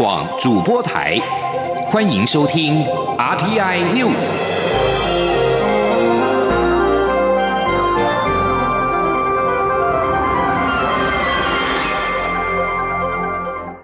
广主播台，欢迎收听 RTI News。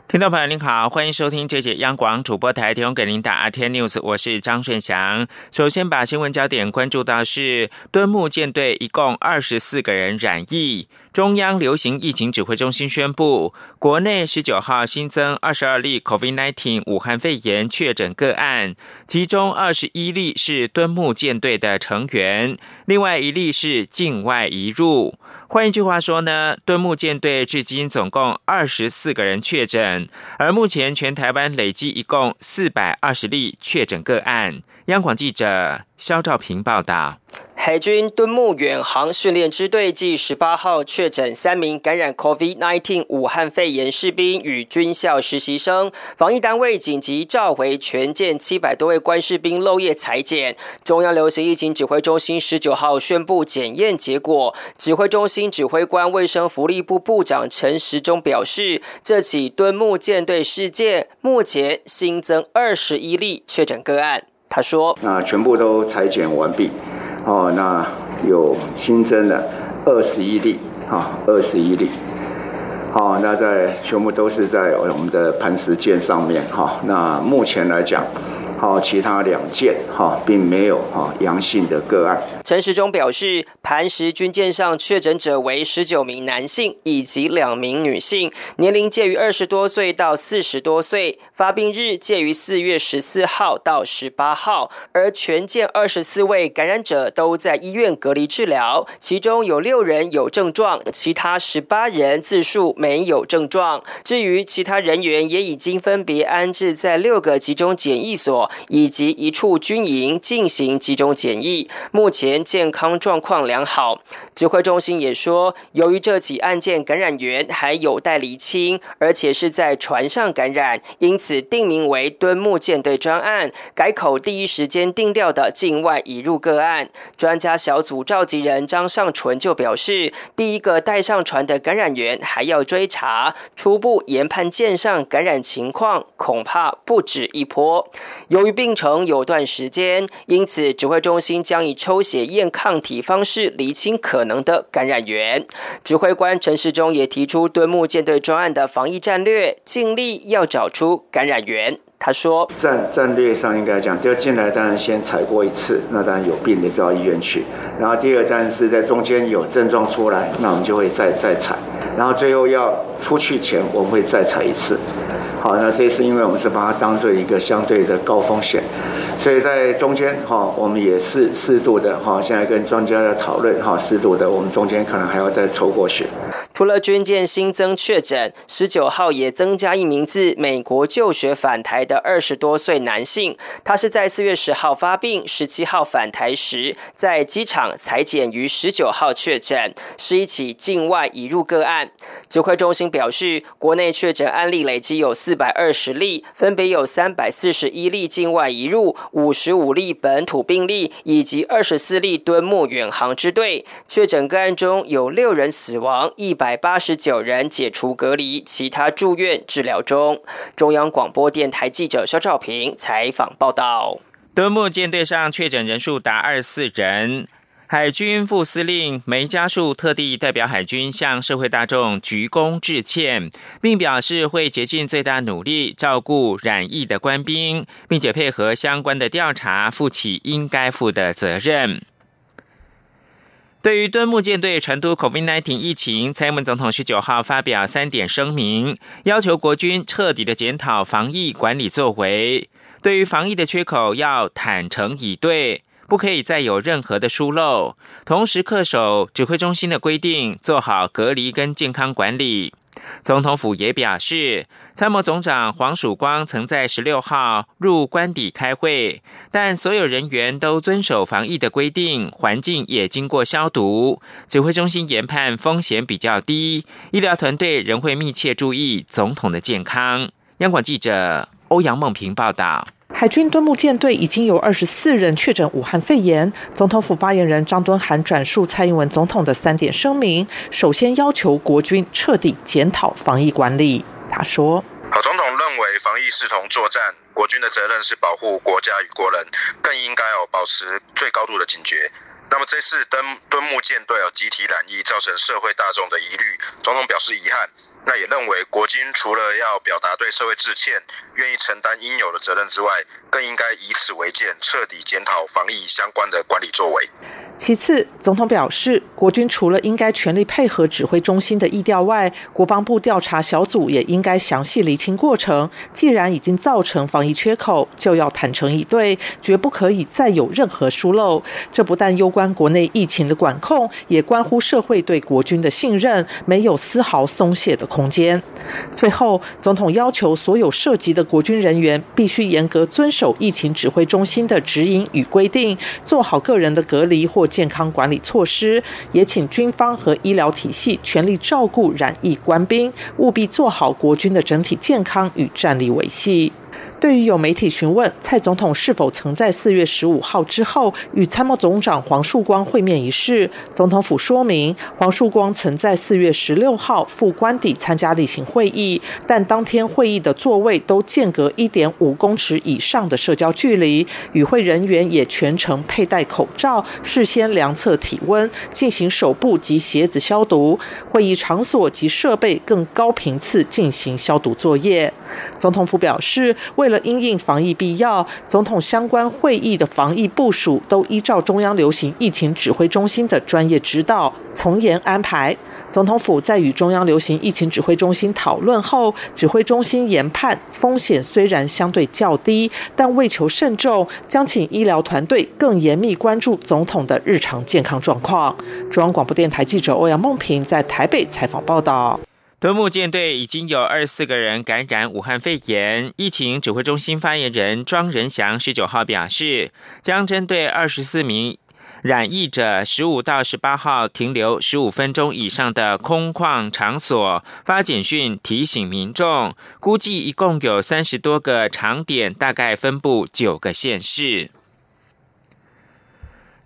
听众朋友您好，欢迎收听这节央广主播台提供给您的 R T I News，我是张顺祥。首先把新闻焦点关注到是敦睦舰队一共二十四个人染疫。中央流行疫情指挥中心宣布，国内十九号新增二十二例 COVID-19 武汉肺炎确诊个案，其中二十一例是敦睦舰队的成员，另外一例是境外移入。换一句话说呢，敦睦舰队至今总共二十四个人确诊，而目前全台湾累计一共四百二十例确诊个案。央广记者肖兆平报道。海军敦睦远航训练支队继十八号确诊三名感染 COVID-19 武汉肺炎士兵与军校实习生，防疫单位紧急召回全舰七百多位官士兵漏夜裁剪。中央流行疫情指挥中心十九号宣布检验结果，指挥中心指挥官卫生福利部部长陈时中表示，这起敦睦舰队事件目前新增二十一例确诊个案。他说：“那全部都裁剪完毕。”哦，那有新增的二十一例，啊，二十一例，好，那在全部都是在我们的磐石舰上面，哈，那目前来讲。好，其他两件哈，并没有哈阳性的个案。陈时中表示，磐石军舰上确诊者为十九名男性以及两名女性，年龄介于二十多岁到四十多岁，发病日介于四月十四号到十八号。而全舰二十四位感染者都在医院隔离治疗，其中有六人有症状，其他十八人自述没有症状。至于其他人员，也已经分别安置在六个集中检疫所。以及一处军营进行集中检疫，目前健康状况良好。指挥中心也说，由于这起案件感染源还有待厘清，而且是在船上感染，因此定名为敦睦舰队专案，改口第一时间定调的境外引入个案。专家小组召集人张尚纯就表示，第一个带上船的感染源还要追查，初步研判舰上感染情况恐怕不止一波。由于病程有段时间，因此指挥中心将以抽血验抗体方式厘清可能的感染源。指挥官陈时中也提出敦睦舰队专案的防疫战略，尽力要找出感染源。他说：“战战略上应该讲，就进来当然先采过一次，那当然有病的就到医院去。然后第二站是在中间有症状出来，那我们就会再再采。然后最后要出去前，我们会再采一次。”好，那这是因为我们是把它当做一个相对的高风险，所以在中间哈，我们也是适度的哈，现在跟专家的讨论哈，适度的，我们中间可能还要再抽过血。除了军舰新增确诊，十九号也增加一名自美国就学返台的二十多岁男性，他是在四月十号发病，十七号返台时在机场裁剪，于十九号确诊，是一起境外移入个案。指挥中心表示，国内确诊案例累计有四百二十例，分别有三百四十一例境外移入，五十五例本土病例，以及二十四例敦睦远航支队确诊个案中有六人死亡，一百。百八十九人解除隔离，其他住院治疗中。中央广播电台记者肖兆平采访报道。敦睦舰队上确诊人数达二十四人，海军副司令梅家树特地代表海军向社会大众鞠躬致歉，并表示会竭尽最大努力照顾染疫的官兵，并且配合相关的调查，负起应该负的责任。对于敦睦舰队成都 COVID-19 疫情，蔡英文总统十九号发表三点声明，要求国军彻底的检讨防疫管理作为，对于防疫的缺口要坦诚以对，不可以再有任何的疏漏，同时恪守指挥中心的规定，做好隔离跟健康管理。总统府也表示，参谋总长黄曙光曾在十六号入官邸开会，但所有人员都遵守防疫的规定，环境也经过消毒。指挥中心研判风险比较低，医疗团队仍会密切注意总统的健康。央广记者欧阳梦平报道。海军敦睦舰队已经有二十四人确诊武汉肺炎。总统府发言人张敦涵转述蔡英文总统的三点声明，首先要求国军彻底检讨防疫管理。他说：“好总统认为防疫视同作战，国军的责任是保护国家与国人，更应该哦保持最高度的警觉。那么这次登敦木舰队哦集体染疫，造成社会大众的疑虑，总统表示遗憾。那也认为国军除了要表达对社会致歉，愿意承担应有的责任之外，更应该以此为鉴，彻底检讨防疫相关的管理作为。其次，总统表示，国军除了应该全力配合指挥中心的意调外，国防部调查小组也应该详细厘清过程。既然已经造成防疫缺口，就要坦诚以对，绝不可以再有任何疏漏。这不但攸关国内疫情的管控，也关乎社会对国军的信任，没有丝毫松懈的空间。最后，总统要求所有涉及的国军人员必须严格遵守疫情指挥中心的指引与规定，做好个人的隔离或健康管理措施。也请军方和医疗体系全力照顾染疫官兵，务必做好国军的整体健康与战力维系。对于有媒体询问蔡总统是否曾在四月十五号之后与参谋总长黄树光会面一事，总统府说明，黄树光曾在四月十六号赴官邸参加例行会议，但当天会议的座位都间隔一点五公尺以上的社交距离，与会人员也全程佩戴口罩，事先量测体温，进行手部及鞋子消毒，会议场所及设备更高频次进行消毒作业。总统府表示，为为了因应防疫必要，总统相关会议的防疫部署都依照中央流行疫情指挥中心的专业指导，从严安排。总统府在与中央流行疫情指挥中心讨论后，指挥中心研判风险虽然相对较低，但为求慎重，将请医疗团队更严密关注总统的日常健康状况。中央广播电台记者欧阳梦平在台北采访报道。敦木舰队已经有二十四个人感染武汉肺炎。疫情指挥中心发言人庄仁祥十九号表示，将针对二十四名染疫者十五到十八号停留十五分钟以上的空旷场所发简讯提醒民众。估计一共有三十多个场点，大概分布九个县市。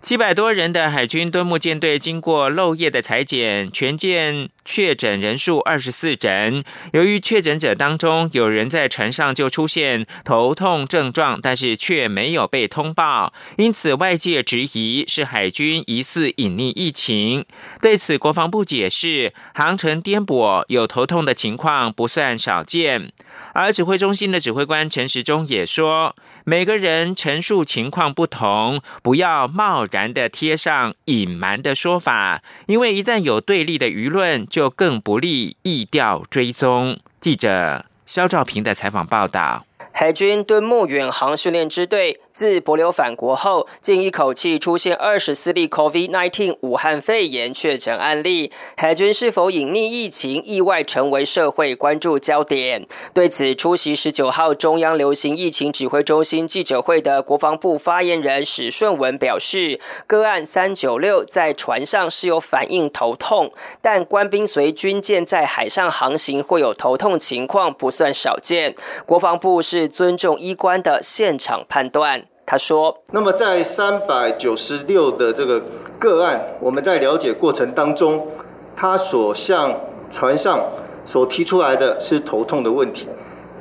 七百多人的海军敦木舰队经过漏夜的裁剪，全舰确诊人数二十四人。由于确诊者当中有人在船上就出现头痛症状，但是却没有被通报，因此外界质疑是海军疑似隐匿疫情。对此，国防部解释，航程颠簸有头痛的情况不算少见。而指挥中心的指挥官陈时中也说，每个人陈述情况不同，不要贸然的贴上隐瞒的说法，因为一旦有对立的舆论，就就更不利意调追踪。记者肖兆平的采访报道。海军敦睦远航训练支队自博流返国后，竟一口气出现二十四例 COVID-19 武汉肺炎确诊案例。海军是否隐匿疫情，意外成为社会关注焦点。对此，出席十九号中央流行疫情指挥中心记者会的国防部发言人史顺文表示，个案三九六在船上是有反应头痛，但官兵随军舰在海上航行会有头痛情况不算少见。国防部是。尊重医官的现场判断，他说：“那么在三百九十六的这个个案，我们在了解过程当中，他所向船上所提出来的是头痛的问题。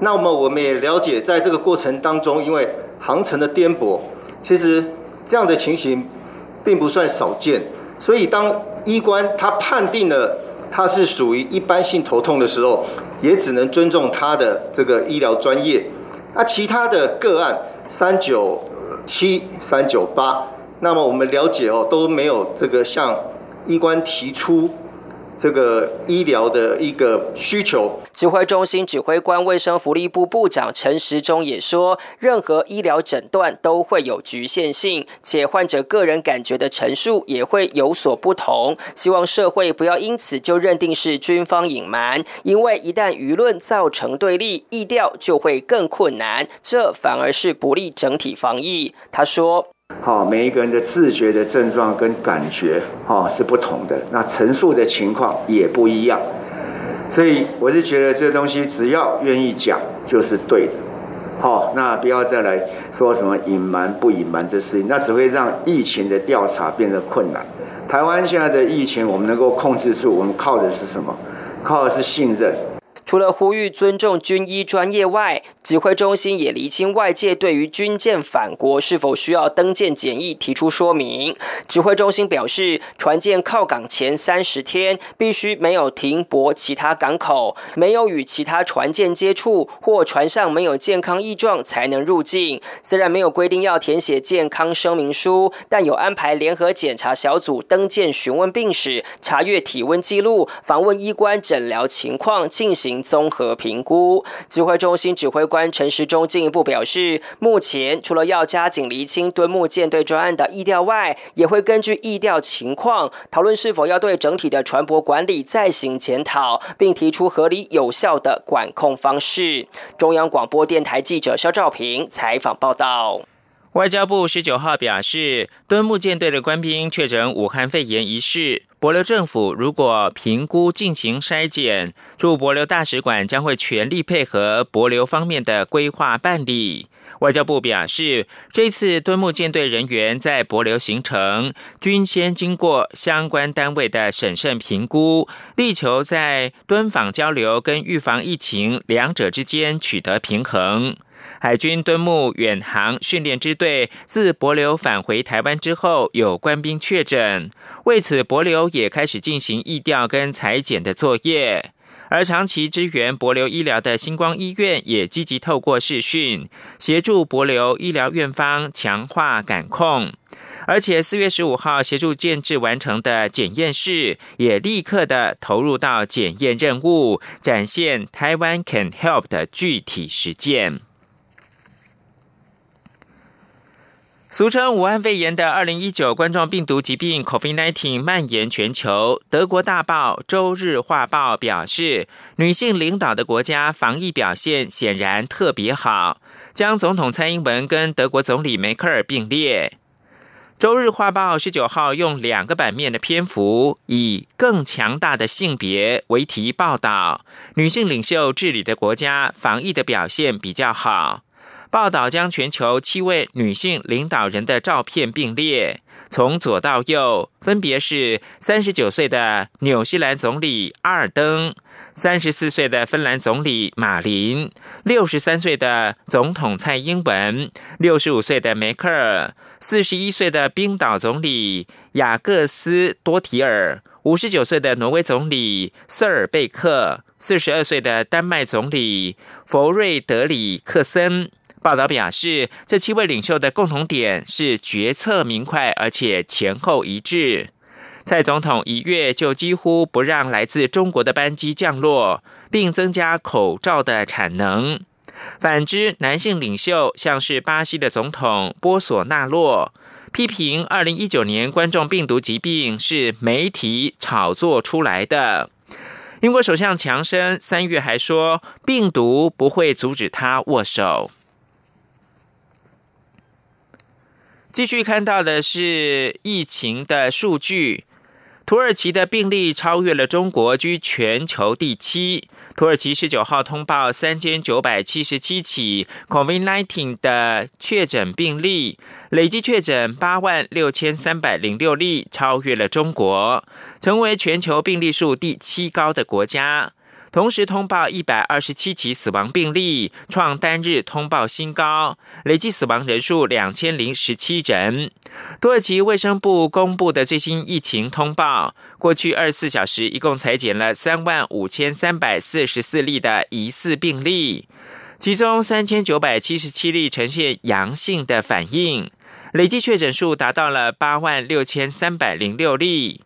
那么我们也了解，在这个过程当中，因为航程的颠簸，其实这样的情形并不算少见。所以当医官他判定了他是属于一般性头痛的时候，也只能尊重他的这个医疗专业。”那其他的个案三九七、三九八，那么我们了解哦，都没有这个向医官提出。这个医疗的一个需求，指挥中心指挥官、卫生福利部部长陈时中也说，任何医疗诊断都会有局限性，且患者个人感觉的陈述也会有所不同。希望社会不要因此就认定是军方隐瞒，因为一旦舆论造成对立，意调就会更困难，这反而是不利整体防疫。他说。好，每一个人的自觉的症状跟感觉，哈是不同的，那陈述的情况也不一样，所以我是觉得这东西只要愿意讲就是对的，好，那不要再来说什么隐瞒不隐瞒这事情，那只会让疫情的调查变得困难。台湾现在的疫情我们能够控制住，我们靠的是什么？靠的是信任。除了呼吁尊重军医专业外，指挥中心也厘清外界对于军舰返国是否需要登舰检疫提出说明。指挥中心表示，船舰靠港前三十天必须没有停泊其他港口，没有与其他船舰接触，或船上没有健康异状才能入境。虽然没有规定要填写健康声明书，但有安排联合检查小组登舰询问病史、查阅体温记录、访问医官诊疗情况，进行综合评估。指挥中心指挥官陈时中进一步表示，目前除了要加紧厘清敦木舰队专案的意调外，也会根据意调情况讨论是否要对整体的船舶管理再行检讨，并提出合理有效的管控方式。中央广播电台记者肖兆平采访报道。外交部十九号表示，敦木舰队的官兵确诊武汉肺炎一事，博流政府如果评估进行筛检，驻博流大使馆将会全力配合博流方面的规划办理。外交部表示，这次敦木舰队人员在博流行程，均先经过相关单位的审慎评估，力求在敦访交流跟预防疫情两者之间取得平衡。海军敦木远航训练支队自博流返回台湾之后，有官兵确诊，为此博流也开始进行疫调跟裁剪的作业。而长期支援博流医疗的星光医院也积极透过视讯协助博流医疗院方强化感控，而且四月十五号协助建制完成的检验室也立刻的投入到检验任务，展现台湾 Can Help 的具体实践。俗称武汉肺炎的二零一九冠状病毒疾病 （COVID-19） 蔓延全球。德国大报《周日画报》表示，女性领导的国家防疫表现显然特别好，将总统蔡英文跟德国总理梅克尔并列。《周日画报》十九号用两个版面的篇幅，以“更强大的性别”为题报道，女性领袖治理的国家防疫的表现比较好。报道将全球七位女性领导人的照片并列，从左到右，分别是三十九岁的纽西兰总理阿尔登、三十四岁的芬兰总理马林、六十三岁的总统蔡英文、六十五岁的梅克尔、四十一岁的冰岛总理雅各斯多提尔、五十九岁的挪威总理瑟尔贝克、四十二岁的丹麦总理弗瑞德里克森。报道表示，这七位领袖的共同点是决策明快，而且前后一致。蔡总统一月就几乎不让来自中国的班机降落，并增加口罩的产能。反之，男性领袖像是巴西的总统波索纳洛，批评二零一九年冠状病毒疾病是媒体炒作出来的。英国首相强生三月还说，病毒不会阻止他握手。继续看到的是疫情的数据，土耳其的病例超越了中国，居全球第七。土耳其十九号通报三千九百七十七起 COVID-19 的确诊病例，累计确诊八万六千三百零六例，超越了中国，成为全球病例数第七高的国家。同时通报一百二十七起死亡病例，创单日通报新高，累计死亡人数两千零十七人。土耳其卫生部公布的最新疫情通报，过去二十四小时一共裁减了三万五千三百四十四例的疑似病例，其中三千九百七十七例呈现阳性的反应，累计确诊数达到了八万六千三百零六例。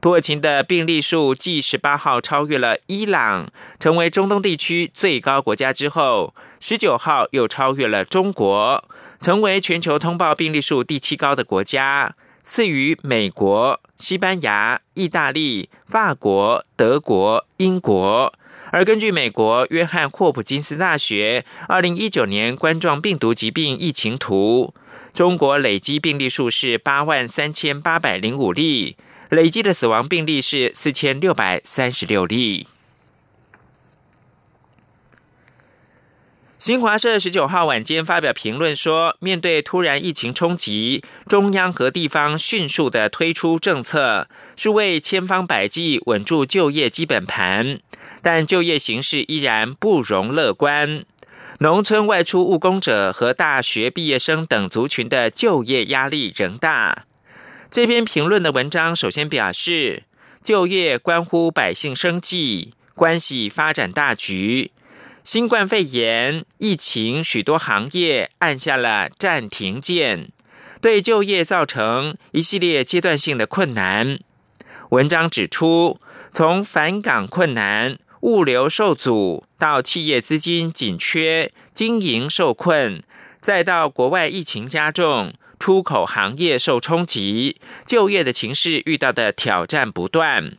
土耳其的病例数继十八号超越了伊朗，成为中东地区最高国家之后，十九号又超越了中国，成为全球通报病例数第七高的国家，次于美国、西班牙、意大利、法国、德国、英国。而根据美国约翰霍普金斯大学二零一九年冠状病毒疾病疫情图，中国累积病例数是八万三千八百零五例。累计的死亡病例是四千六百三十六例。新华社十九号晚间发表评论说，面对突然疫情冲击，中央和地方迅速的推出政策，是为千方百计稳住就业基本盘。但就业形势依然不容乐观。农村外出务工者和大学毕业生等族群的就业压力仍大。这篇评论的文章首先表示，就业关乎百姓生计，关系发展大局。新冠肺炎疫情，许多行业按下了暂停键，对就业造成一系列阶段性的困难。文章指出，从返岗困难、物流受阻，到企业资金紧缺、经营受困，再到国外疫情加重。出口行业受冲击，就业的情势遇到的挑战不断。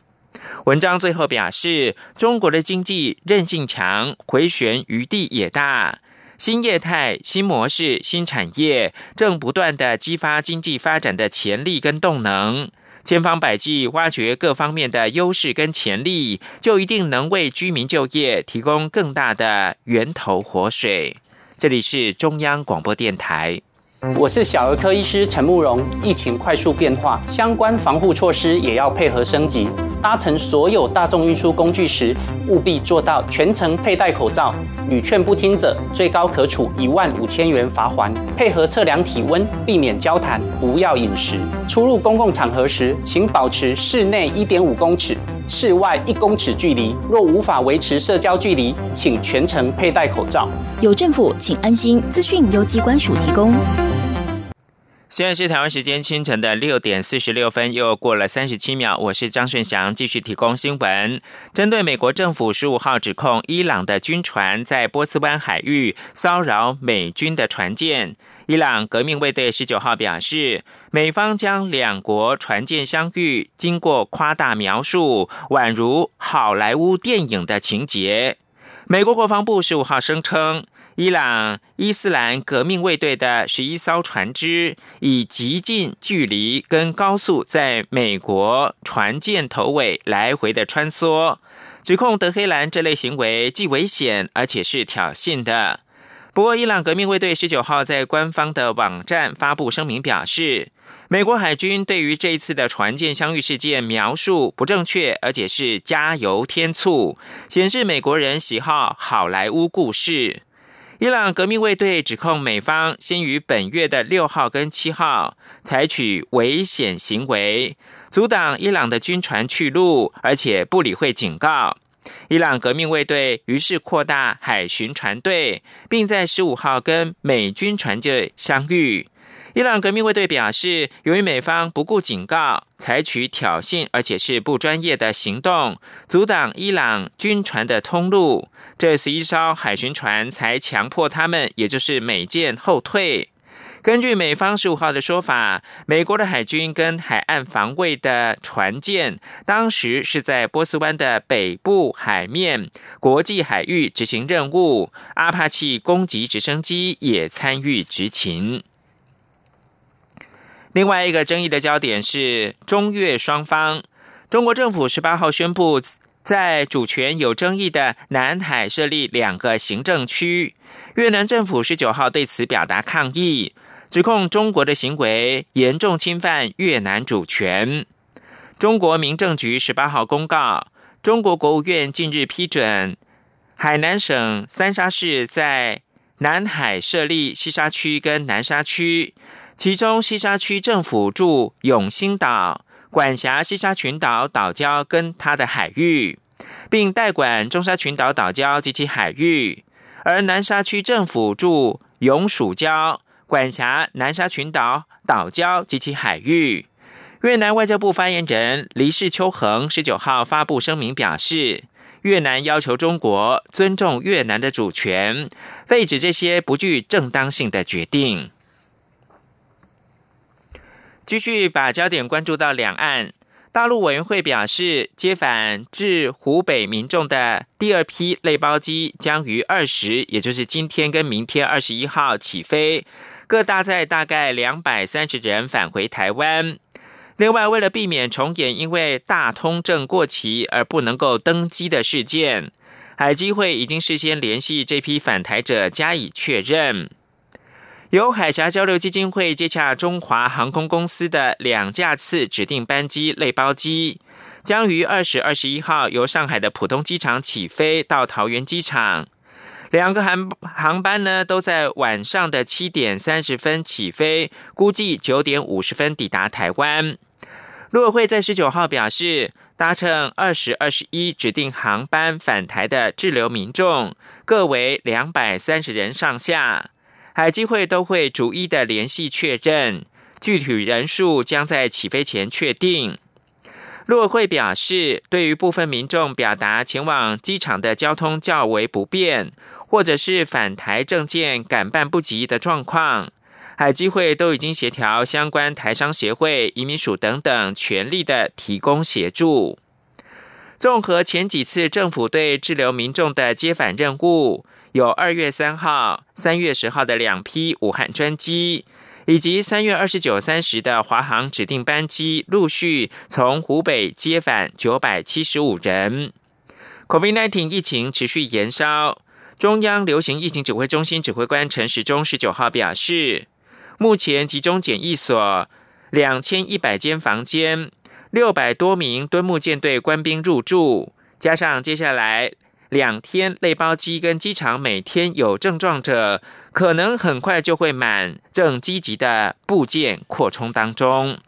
文章最后表示，中国的经济韧性强，回旋余地也大，新业态、新模式、新产业正不断的激发经济发展的潜力跟动能。千方百计挖掘各方面的优势跟潜力，就一定能为居民就业提供更大的源头活水。这里是中央广播电台。我是小儿科医师陈慕容。疫情快速变化，相关防护措施也要配合升级。搭乘所有大众运输工具时，务必做到全程佩戴口罩。屡劝不听者，最高可处一万五千元罚款。配合测量体温，避免交谈，不要饮食。出入公共场合时，请保持室内一点五公尺、室外一公尺距离。若无法维持社交距离，请全程佩戴口罩。有政府，请安心。资讯由机关署提供。现在是台湾时间清晨的六点四十六分，又过了三十七秒。我是张顺祥，继续提供新闻。针对美国政府十五号指控伊朗的军船在波斯湾海域骚扰美军的船舰，伊朗革命卫队十九号表示，美方将两国船舰相遇经过夸大描述，宛如好莱坞电影的情节。美国国防部十五号声称。伊朗伊斯兰革命卫队的十一艘船只以极近距离跟高速在美国船舰头尾来回的穿梭，指控德黑兰这类行为既危险而且是挑衅的。不过，伊朗革命卫队十九号在官方的网站发布声明表示，美国海军对于这一次的船舰相遇事件描述不正确，而且是加油添醋，显示美国人喜好好莱坞故事。伊朗革命卫队指控美方先于本月的六号跟七号采取危险行为，阻挡伊朗的军船去路，而且不理会警告。伊朗革命卫队于是扩大海巡船队，并在十五号跟美军船舰相遇。伊朗革命卫队表示，由于美方不顾警告，采取挑衅而且是不专业的行动，阻挡伊朗军船的通路，这十一艘海巡船才强迫他们，也就是美舰后退。根据美方十五号的说法，美国的海军跟海岸防卫的船舰当时是在波斯湾的北部海面国际海域执行任务，阿帕奇攻击直升机也参与执勤。另外一个争议的焦点是中越双方。中国政府十八号宣布，在主权有争议的南海设立两个行政区。越南政府十九号对此表达抗议，指控中国的行为严重侵犯越南主权。中国民政局十八号公告，中国国务院近日批准海南省三沙市在南海设立西沙区跟南沙区。其中，西沙区政府驻永兴岛，管辖西沙群岛岛礁跟它的海域，并代管中沙群岛岛礁及其海域；而南沙区政府驻永暑礁，管辖南沙群岛岛礁及其海域。越南外交部发言人黎世秋恒十九号发布声明表示，越南要求中国尊重越南的主权，废止这些不具正当性的决定。继续把焦点关注到两岸，大陆委员会表示，接返至湖北民众的第二批类包机将于二十，也就是今天跟明天二十一号起飞，各大载大概两百三十人返回台湾。另外，为了避免重演因为大通证过期而不能够登机的事件，海基会已经事先联系这批返台者加以确认。由海峡交流基金会接洽中华航空公司的两架次指定班机类包机，将于二十二十一号由上海的浦东机场起飞到桃园机场。两个航航班呢都在晚上的七点三十分起飞，估计九点五十分抵达台湾。陆委会在十九号表示，搭乘二十二十一指定航班返台的滞留民众各为两百三十人上下，海基会都会逐一的联系确认，具体人数将在起飞前确定。陆委会表示，对于部分民众表达前往机场的交通较为不便，或者是返台证件赶办不及的状况，海基会都已经协调相关台商协会、移民署等等，全力的提供协助。综合前几次政府对滞留民众的接返任务，有二月三号、三月十号的两批武汉专机。以及三月二十九、三十的华航指定班机陆续从湖北接返九百七十五人。COVID-19 疫情持续延烧，中央流行疫情指挥中心指挥官陈时中十九号表示，目前集中检疫所两千一百间房间，六百多名敦木舰队官兵入住，加上接下来。两天类包机跟机场每天有症状者，可能很快就会满，正积极的部件扩充当中。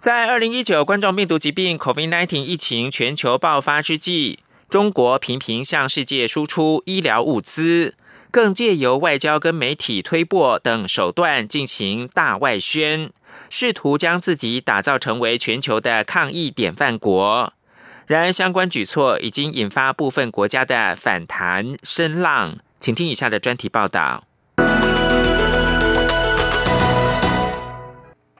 在二零一九冠状病毒疾病 （COVID-19） 疫情全球爆发之际，中国频频向世界输出医疗物资，更借由外交跟媒体推播等手段进行大外宣。试图将自己打造成为全球的抗疫典范国，然而相关举措已经引发部分国家的反弹声浪。请听以下的专题报道。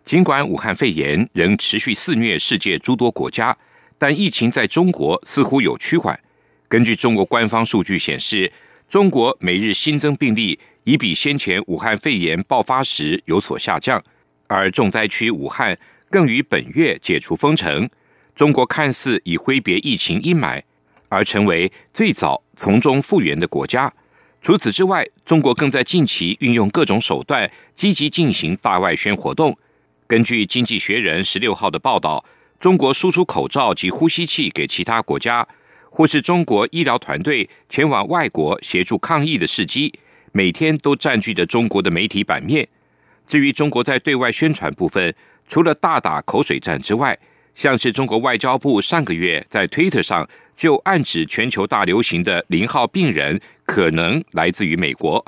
尽管武汉肺炎仍持续肆虐世界诸多国家，但疫情在中国似乎有趋缓。根据中国官方数据显示，中国每日新增病例已比先前武汉肺炎爆发时有所下降。而重灾区武汉更于本月解除封城，中国看似已挥别疫情阴霾，而成为最早从中复原的国家。除此之外，中国更在近期运用各种手段，积极进行大外宣活动。根据《经济学人》十六号的报道，中国输出口罩及呼吸器给其他国家，或是中国医疗团队前往外国协助抗疫的事迹，每天都占据着中国的媒体版面。至于中国在对外宣传部分，除了大打口水战之外，像是中国外交部上个月在推特上就暗指全球大流行的零号病人可能来自于美国，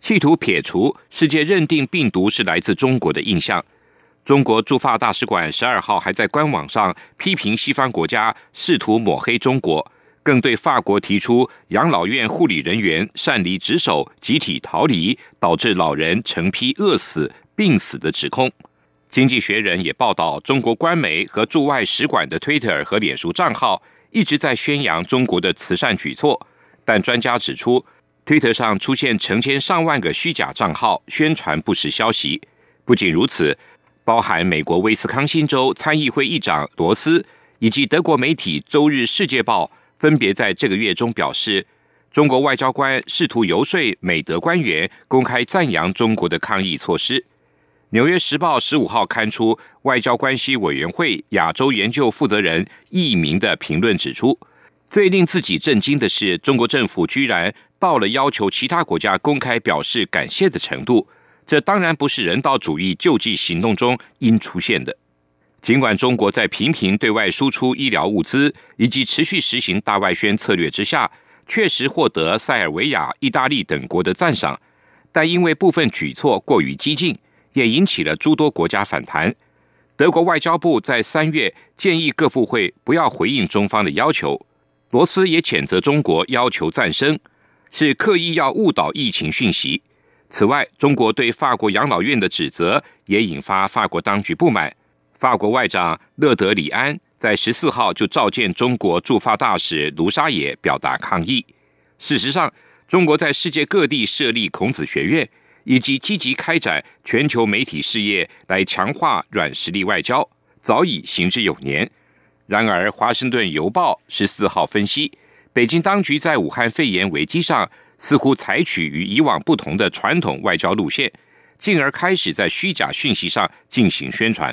企图撇除世界认定病毒是来自中国的印象。中国驻法大使馆十二号还在官网上批评西方国家试图抹黑中国。更对法国提出养老院护理人员擅离职守、集体逃离，导致老人成批饿死、病死的指控。经济学人也报道，中国官媒和驻外使馆的推特和脸书账号一直在宣扬中国的慈善举措，但专家指出，推特上出现成千上万个虚假账号，宣传不实消息。不仅如此，包含美国威斯康星州参议会议长罗斯以及德国媒体《周日世界报》。分别在这个月中表示，中国外交官试图游说美德官员公开赞扬中国的抗疫措施。《纽约时报》十五号刊出外交关系委员会亚洲研究负责人易明的评论，指出，最令自己震惊的是，中国政府居然到了要求其他国家公开表示感谢的程度。这当然不是人道主义救济行动中应出现的。尽管中国在频频对外输出医疗物资以及持续实行大外宣策略之下，确实获得塞尔维亚、意大利等国的赞赏，但因为部分举措过于激进，也引起了诸多国家反弹。德国外交部在三月建议各部会不要回应中方的要求，罗斯也谴责中国要求暂生，是刻意要误导疫情讯息。此外，中国对法国养老院的指责也引发法国当局不满。法国外长勒德里安在十四号就召见中国驻法大使卢沙野，表达抗议。事实上，中国在世界各地设立孔子学院，以及积极开展全球媒体事业，来强化软实力外交，早已行之有年。然而，《华盛顿邮报》十四号分析，北京当局在武汉肺炎危机上似乎采取与以往不同的传统外交路线，进而开始在虚假讯息上进行宣传。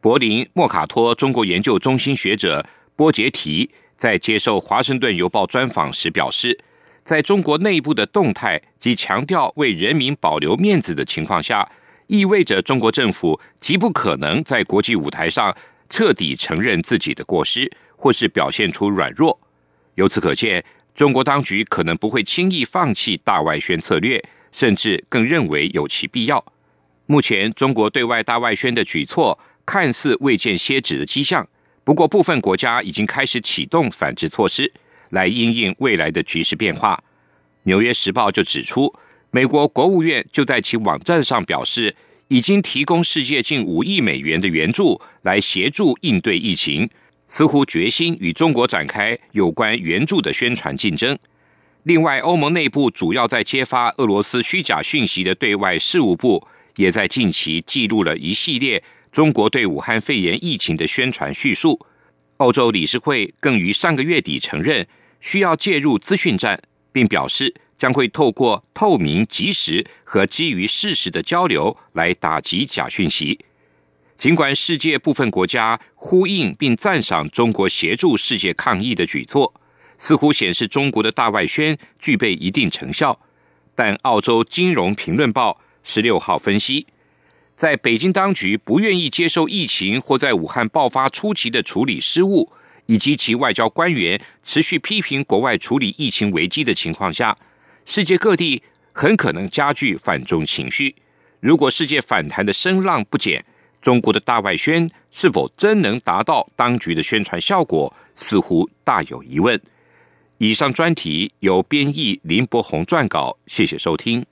柏林莫卡托中国研究中心学者波杰提在接受《华盛顿邮报》专访时表示，在中国内部的动态及强调为人民保留面子的情况下，意味着中国政府极不可能在国际舞台上彻底承认自己的过失，或是表现出软弱。由此可见，中国当局可能不会轻易放弃大外宣策略，甚至更认为有其必要。目前，中国对外大外宣的举措看似未见歇止的迹象。不过，部分国家已经开始启动反制措施，来应应未来的局势变化。《纽约时报》就指出，美国国务院就在其网站上表示，已经提供世界近五亿美元的援助，来协助应对疫情。似乎决心与中国展开有关援助的宣传竞争。另外，欧盟内部主要在揭发俄罗斯虚假讯息的对外事务部，也在近期记录了一系列中国对武汉肺炎疫情的宣传叙述。欧洲理事会更于上个月底承认需要介入资讯战，并表示将会透过透明、及时和基于事实的交流来打击假讯息。尽管世界部分国家呼应并赞赏中国协助世界抗疫的举措，似乎显示中国的大外宣具备一定成效。但澳洲金融评论报十六号分析，在北京当局不愿意接受疫情或在武汉爆发初期的处理失误，以及其外交官员持续批评国外处理疫情危机的情况下，世界各地很可能加剧反中情绪。如果世界反弹的声浪不减，中国的大外宣是否真能达到当局的宣传效果，似乎大有疑问。以上专题由编译林伯宏撰稿，谢谢收听。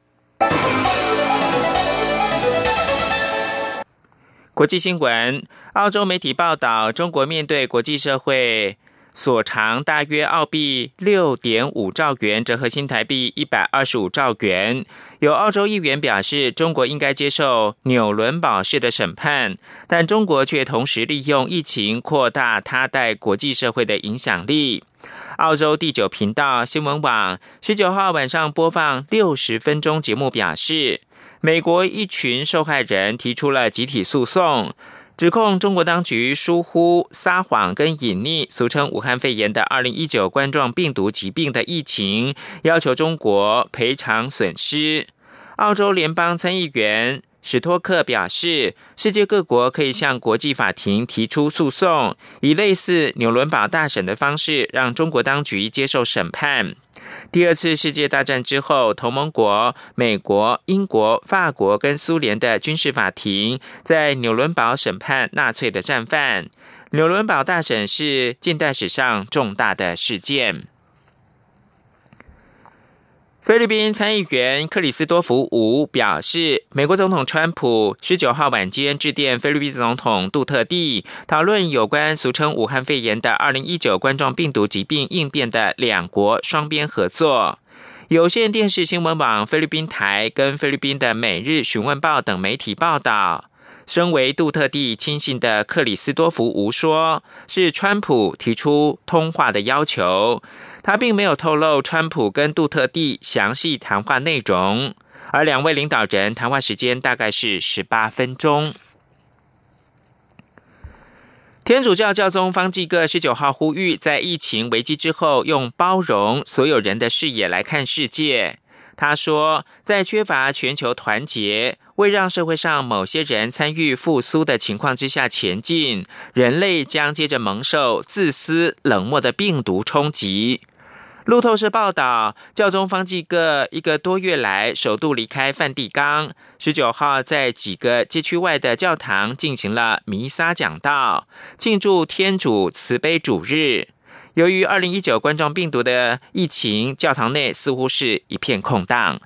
国际新闻：澳洲媒体报道，中国面对国际社会。所长大约澳币六点五兆元，折合新台币一百二十五兆元。有澳洲议员表示，中国应该接受纽伦堡式的审判，但中国却同时利用疫情扩大它在国际社会的影响力。澳洲第九频道新闻网十九号晚上播放六十分钟节目，表示美国一群受害人提出了集体诉讼。指控中国当局疏忽、撒谎跟隐匿，俗称武汉肺炎的二零一九冠状病毒疾病的疫情，要求中国赔偿损失。澳洲联邦参议员史托克表示，世界各国可以向国际法庭提出诉讼，以类似纽伦堡大审的方式，让中国当局接受审判。第二次世界大战之后，同盟国美国、英国、法国跟苏联的军事法庭在纽伦堡审判纳粹的战犯。纽伦堡大审是近代史上重大的事件。菲律宾参议员克里斯多福五表示，美国总统川普十九号晚间致电菲律宾总统杜特地，讨论有关俗称武汉肺炎的二零一九冠状病毒疾病应变的两国双边合作。有线电视新闻网菲律宾台跟菲律宾的《每日询问报》等媒体报道。身为杜特地亲信的克里斯多福吴说：“是川普提出通话的要求，他并没有透露川普跟杜特地详细谈话内容。而两位领导人谈话时间大概是十八分钟。”天主教教宗方济各十九号呼吁，在疫情危机之后，用包容所有人的视野来看世界。他说，在缺乏全球团结。为让社会上某些人参与复苏的情况之下前进，人类将接着蒙受自私冷漠的病毒冲击。路透社报道，教宗方济各一个多月来首度离开梵蒂冈，十九号在几个街区外的教堂进行了弥撒讲道，庆祝天主慈悲主日。由于二零一九冠状病毒的疫情，教堂内似乎是一片空荡。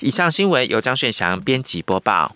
以上新闻由张顺祥编辑播报。